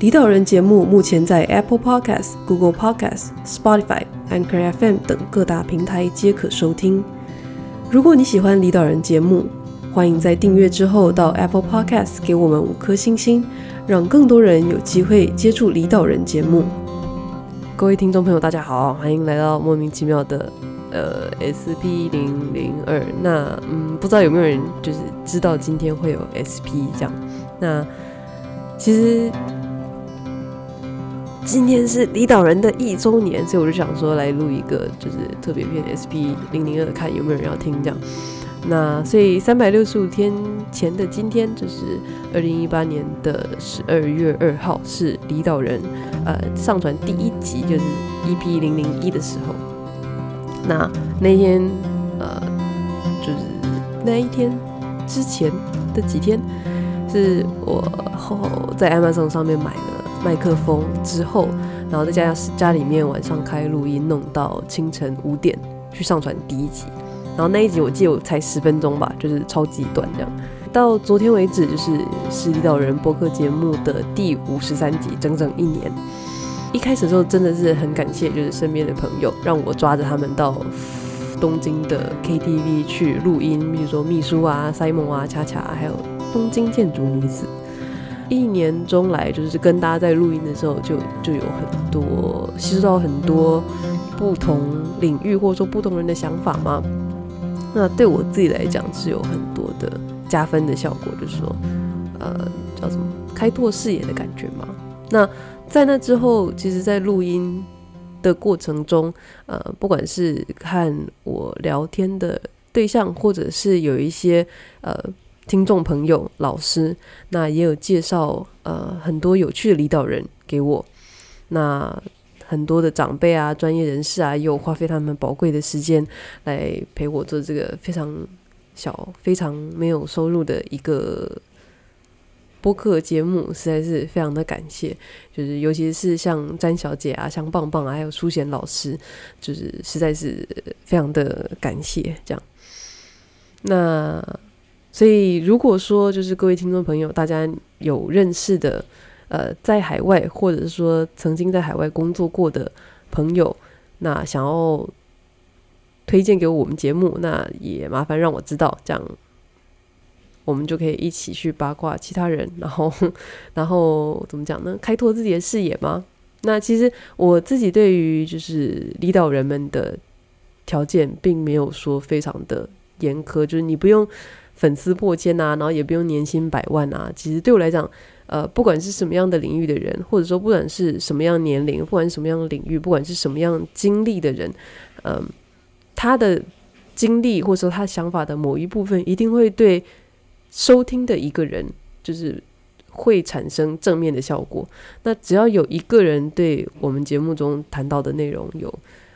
离岛人节目目前在 Apple Podcast、Google Podcast、Spotify、Anchor FM 等各大平台皆可收听。如果你喜欢离岛人节目，欢迎在订阅之后到 Apple Podcast 给我们五颗星星，让更多人有机会接触离岛人节目。各位听众朋友，大家好，欢迎来到莫名其妙的呃 SP 零零二。那嗯，不知道有没有人就是知道今天会有 SP 这样？那其实。今天是离岛人的一周年，所以我就想说来录一个就是特别篇 SP 零零二，看有没有人要听这样。那所以三百六十五天前的今天，就是二零一八年的十二月二号，是离岛人呃上传第一集，就是 EP 零零一的时候。那那天呃就是那一天之前的几天，是我后在 Amazon 上面买的。麦克风之后，然后再加上家里面晚上开录音，弄到清晨五点去上传第一集。然后那一集我记得我才十分钟吧，就是超级短这样。到昨天为止，就是是离岛人播客节目的第五十三集，整整一年。一开始的时候真的是很感谢，就是身边的朋友让我抓着他们到东京的 KTV 去录音，比如说秘书啊、Simon 啊、恰恰，还有东京建筑女子。一年中来，就是跟大家在录音的时候就，就有很多吸收到很多不同领域或者说不同人的想法嘛。那对我自己来讲是有很多的加分的效果，就是说，呃，叫什么开拓视野的感觉嘛。那在那之后，其实，在录音的过程中，呃，不管是看我聊天的对象，或者是有一些呃。听众朋友、老师，那也有介绍呃很多有趣的领导人给我。那很多的长辈啊、专业人士啊，也有花费他们宝贵的时间来陪我做这个非常小、非常没有收入的一个播客节目，实在是非常的感谢。就是尤其是像詹小姐啊、像棒棒啊，还有淑贤老师，就是实在是非常的感谢。这样，那。所以，如果说就是各位听众朋友，大家有认识的，呃，在海外或者是说曾经在海外工作过的朋友，那想要推荐给我们节目，那也麻烦让我知道，这样我们就可以一起去八卦其他人，然后，然后怎么讲呢？开拓自己的视野吗？那其实我自己对于就是离岛人们的条件，并没有说非常的严苛，就是你不用。粉丝破千啊，然后也不用年薪百万啊。其实对我来讲，呃，不管是什么样的领域的人，或者说不管是什么样年龄，不管是什么样的领域，不管是什么样经历的人，嗯、呃，他的经历或者说他想法的某一部分，一定会对收听的一个人，就是会产生正面的效果。那只要有一个人对我们节目中谈到的内容有，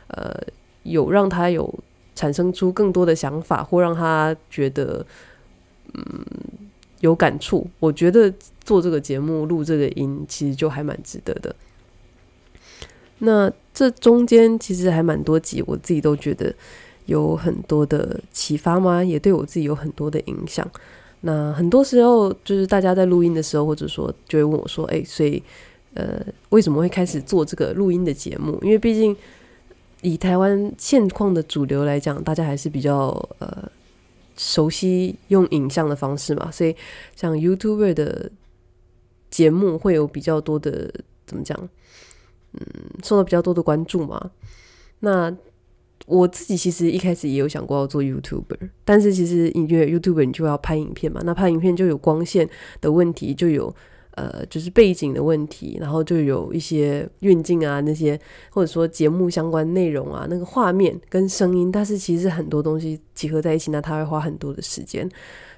呃，有让他有产生出更多的想法，或让他觉得。嗯，有感触。我觉得做这个节目、录这个音，其实就还蛮值得的。那这中间其实还蛮多集，我自己都觉得有很多的启发吗？也对我自己有很多的影响。那很多时候，就是大家在录音的时候，或者说就会问我说：“哎，所以呃，为什么会开始做这个录音的节目？”因为毕竟以台湾现况的主流来讲，大家还是比较呃。熟悉用影像的方式嘛，所以像 YouTuber 的节目会有比较多的怎么讲？嗯，受到比较多的关注嘛。那我自己其实一开始也有想过要做 YouTuber，但是其实因为 YouTuber 你就要拍影片嘛，那拍影片就有光线的问题，就有。呃，就是背景的问题，然后就有一些运镜啊，那些或者说节目相关内容啊，那个画面跟声音，但是其实很多东西集合在一起，那他会花很多的时间。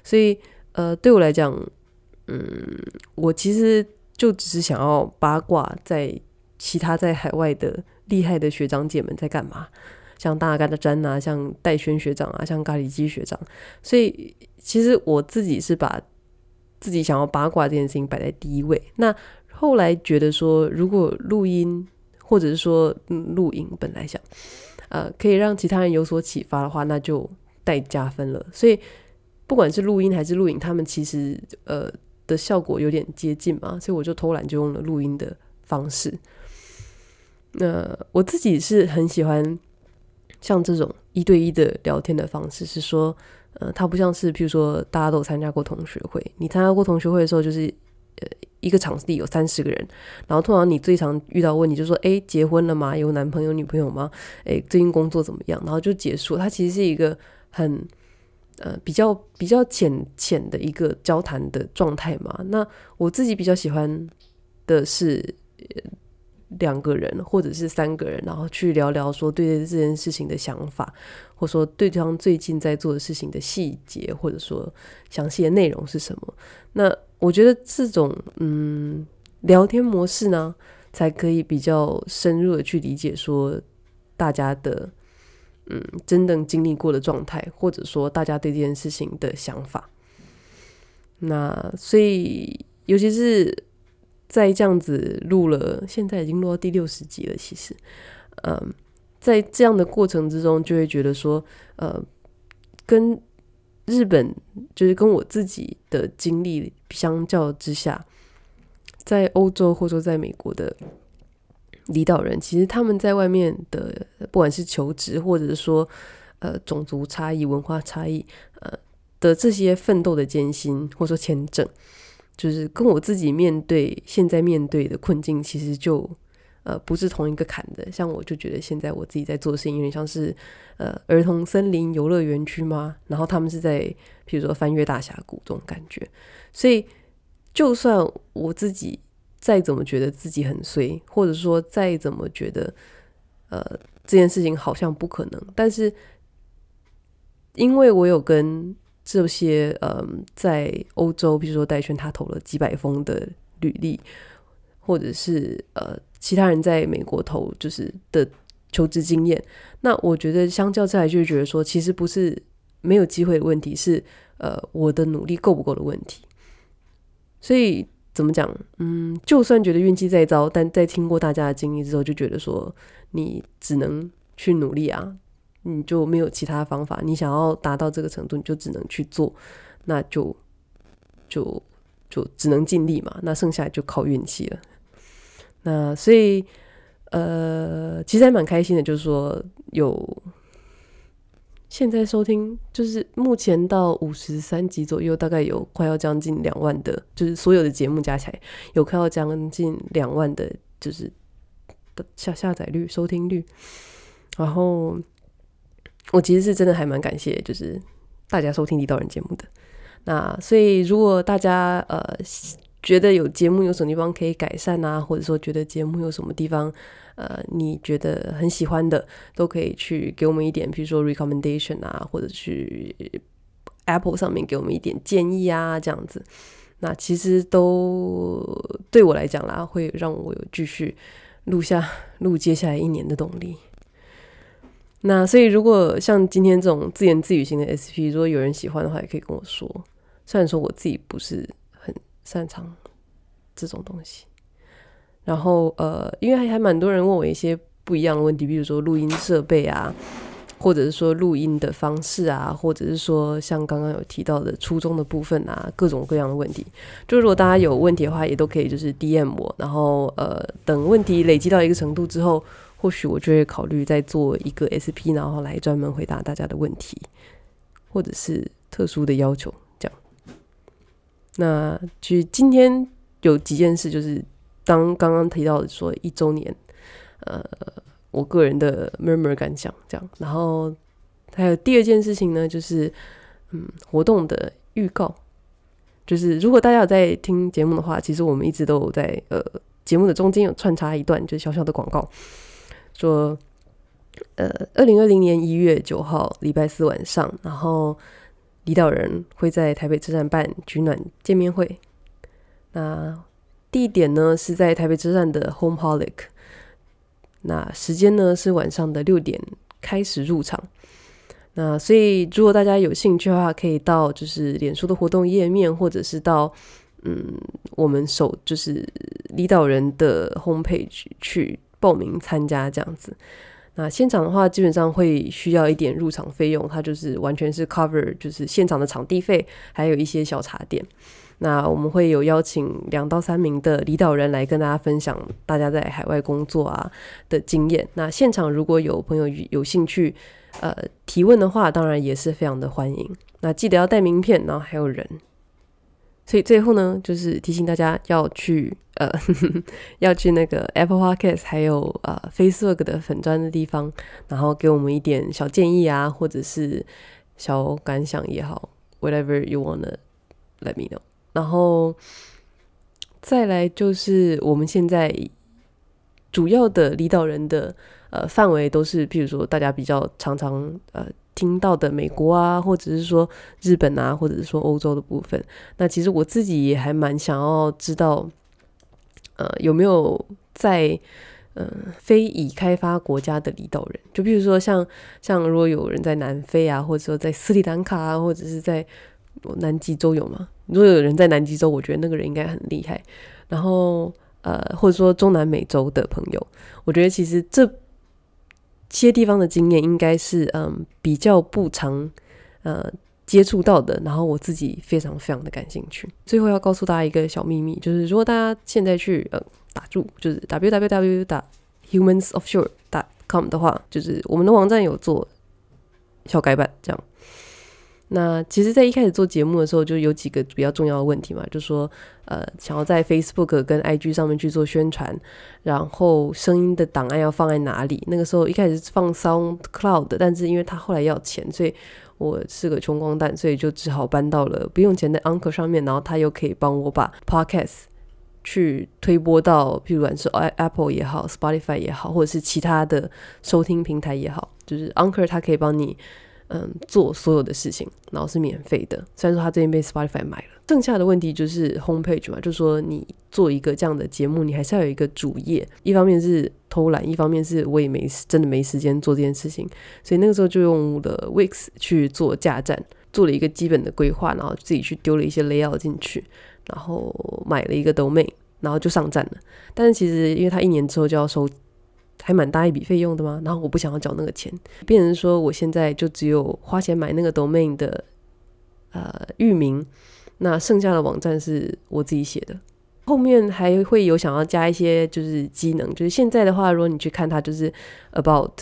所以，呃，对我来讲，嗯，我其实就只是想要八卦，在其他在海外的厉害的学长姐们在干嘛。像大嘎的詹啊，像戴轩学长啊，像咖喱鸡学长。所以其实我自己是把自己想要八卦这件事情摆在第一位。那后来觉得说，如果录音或者是说录影本来想，呃，可以让其他人有所启发的话，那就带加分了。所以不管是录音还是录影，他们其实呃的效果有点接近嘛，所以我就偷懒就用了录音的方式。那我自己是很喜欢像这种一对一的聊天的方式，是说，呃，它不像是譬如说大家都有参加过同学会，你参加过同学会的时候，就是呃一个场地有三十个人，然后通常你最常遇到问题就是说，哎，结婚了吗？有男朋友女朋友吗？哎，最近工作怎么样？然后就结束。它其实是一个很呃比较比较浅浅的一个交谈的状态嘛。那我自己比较喜欢的是。两个人或者是三个人，然后去聊聊说对这件事情的想法，或说对方最近在做的事情的细节，或者说详细的内容是什么。那我觉得这种嗯聊天模式呢，才可以比较深入的去理解说大家的嗯真正经历过的状态，或者说大家对这件事情的想法。那所以尤其是。在这样子录了，现在已经录到第六十集了。其实，嗯，在这样的过程之中，就会觉得说，呃，跟日本就是跟我自己的经历相较之下，在欧洲或者说在美国的离岛人，其实他们在外面的不管是求职，或者是说呃种族差异、文化差异，呃的这些奋斗的艰辛，或者说签证。就是跟我自己面对现在面对的困境，其实就呃不是同一个坎的。像我就觉得现在我自己在做的事情，有点像是呃儿童森林游乐园区吗？然后他们是在比如说翻越大峡谷这种感觉。所以就算我自己再怎么觉得自己很衰，或者说再怎么觉得呃这件事情好像不可能，但是因为我有跟这些嗯，在欧洲，比如说戴轩，他投了几百封的履历，或者是呃，其他人在美国投就是的求职经验。那我觉得相较之下，就觉得说，其实不是没有机会的问题，是呃，我的努力够不够的问题。所以怎么讲？嗯，就算觉得运气再糟，但在听过大家的经历之后，就觉得说，你只能去努力啊。你就没有其他方法，你想要达到这个程度，你就只能去做，那就就就只能尽力嘛，那剩下就靠运气了。那所以呃，其实还蛮开心的，就是说有现在收听，就是目前到五十三集左右，大概有快要将近两万的，就是所有的节目加起来有快要将近两万的，就是下下载率、收听率，然后。我其实是真的还蛮感谢，就是大家收听地道人节目的。那所以如果大家呃觉得有节目有什么地方可以改善啊，或者说觉得节目有什么地方呃你觉得很喜欢的，都可以去给我们一点，比如说 recommendation 啊，或者去 Apple 上面给我们一点建议啊，这样子。那其实都对我来讲啦，会让我有继续录下录接下来一年的动力。那所以，如果像今天这种自言自语型的 SP，如果有人喜欢的话，也可以跟我说。虽然说我自己不是很擅长这种东西。然后，呃，因为还还蛮多人问我一些不一样的问题，比如说录音设备啊，或者是说录音的方式啊，或者是说像刚刚有提到的初衷的部分啊，各种各样的问题。就如果大家有问题的话，也都可以就是 DM 我，然后呃，等问题累积到一个程度之后。或许我就会考虑再做一个 SP，然后来专门回答大家的问题，或者是特殊的要求，这样。那其实今天有几件事，就是当刚刚提到的说一周年，呃，我个人的 murmur 感想这样。然后还有第二件事情呢，就是嗯，活动的预告，就是如果大家有在听节目的话，其实我们一直都有在呃节目的中间有穿插一段，就小小的广告。说，呃，二零二零年一月九号礼拜四晚上，然后李导人会在台北车站办取暖见面会。那地点呢是在台北车站的 Home Holic。那时间呢是晚上的六点开始入场。那所以如果大家有兴趣的话，可以到就是脸书的活动页面，或者是到嗯我们手就是李导人的 homepage 去报名参加这样子。那现场的话，基本上会需要一点入场费用，它就是完全是 cover，就是现场的场地费，还有一些小茶点。那我们会有邀请两到三名的领导人来跟大家分享大家在海外工作啊的经验。那现场如果有朋友有兴趣呃提问的话，当然也是非常的欢迎。那记得要带名片，然后还有人。所以最后呢，就是提醒大家要去呃 要去那个 Apple Podcast 还有呃 Facebook 的粉砖的地方，然后给我们一点小建议啊，或者是小感想也好，whatever you wanna let me know。然后再来就是我们现在主要的领导人的呃范围都是，譬如说大家比较常常呃。听到的美国啊，或者是说日本啊，或者是说欧洲的部分，那其实我自己也还蛮想要知道，呃，有没有在呃非已开发国家的离岛人？就比如说像像如果有人在南非啊，或者说在斯里兰卡啊，或者是在南极洲有吗？如果有人在南极洲，我觉得那个人应该很厉害。然后呃，或者说中南美洲的朋友，我觉得其实这。些地方的经验应该是嗯比较不常呃接触到的，然后我自己非常非常的感兴趣。最后要告诉大家一个小秘密，就是如果大家现在去呃打住，就是 www 打 humansoffshore.com 的话，就是我们的网站有做小改版这样。那其实，在一开始做节目的时候，就有几个比较重要的问题嘛，就说，呃，想要在 Facebook 跟 IG 上面去做宣传，然后声音的档案要放在哪里？那个时候一开始是放 SoundCloud，但是因为他后来要钱，所以我是个穷光蛋，所以就只好搬到了不用钱的 Anchor 上面，然后他又可以帮我把 Podcast 去推播到，譬如说 Apple 也好，Spotify 也好，或者是其他的收听平台也好，就是 Anchor 它可以帮你。嗯，做所有的事情，然后是免费的。虽然说他这边被 Spotify 买了，剩下的问题就是 homepage 嘛，就是说你做一个这样的节目，你还是要有一个主页。一方面是偷懒，一方面是我也没真的没时间做这件事情，所以那个时候就用了 Wix 去做架站，做了一个基本的规划，然后自己去丢了一些 layout 进去，然后买了一个 domain，然后就上站了。但是其实因为他一年之后就要收。还蛮大一笔费用的吗？然后我不想要缴那个钱，变成说我现在就只有花钱买那个 domain 的呃域名，那剩下的网站是我自己写的。后面还会有想要加一些就是机能，就是现在的话，如果你去看它就是 about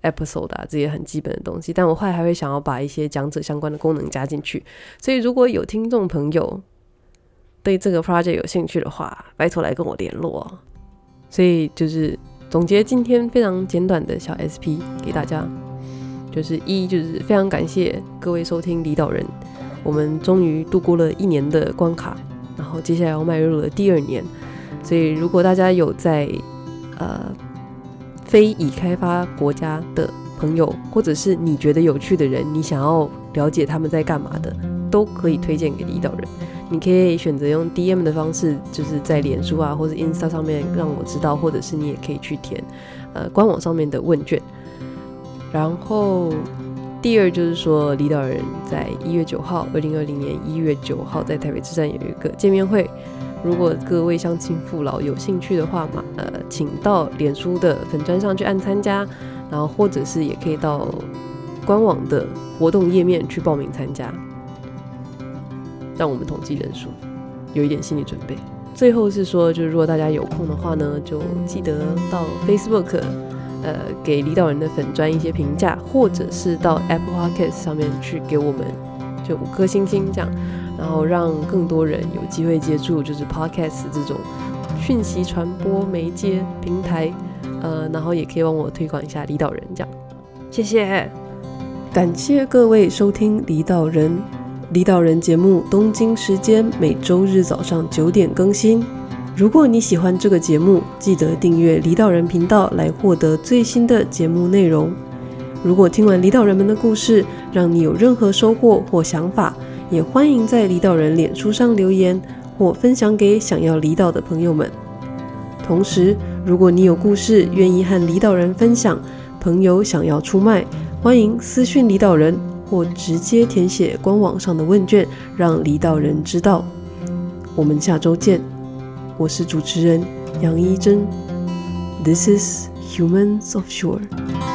episode 啊这些很基本的东西，但我后来还会想要把一些讲者相关的功能加进去。所以如果有听众朋友对这个 project 有兴趣的话，拜托来跟我联络。所以就是。总结今天非常简短的小 SP 给大家，就是一就是非常感谢各位收听离岛人，我们终于度过了一年的关卡，然后接下来要迈入了第二年，所以如果大家有在呃非已开发国家的朋友，或者是你觉得有趣的人，你想要了解他们在干嘛的，都可以推荐给离岛人。你可以选择用 DM 的方式，就是在脸书啊或者 Insta 上面让我知道，或者是你也可以去填呃官网上面的问卷。然后第二就是说，离岛人在一月九号，二零二零年一月九号在台北车站有一个见面会。如果各位乡亲父老有兴趣的话嘛，呃，请到脸书的粉砖上去按参加，然后或者是也可以到官网的活动页面去报名参加。让我们统计人数，有一点心理准备。最后是说，就是如果大家有空的话呢，就记得到 Facebook，呃，给李导人的粉砖一些评价，或者是到 Apple Podcast 上面去给我们就五颗星星这样，然后让更多人有机会接触就是 Podcast 这种讯息传播媒介平台，呃，然后也可以帮我推广一下李导人这样。谢谢，感谢各位收听李导人。离岛人节目，东京时间每周日早上九点更新。如果你喜欢这个节目，记得订阅离岛人频道来获得最新的节目内容。如果听完离岛人们的故事，让你有任何收获或想法，也欢迎在离岛人脸书上留言或分享给想要离岛的朋友们。同时，如果你有故事愿意和离岛人分享，朋友想要出卖，欢迎私讯离岛人或直接填写官网上的问卷，让离岛人知道。我们下周见，我是主持人杨一真。This is Humans of Shore。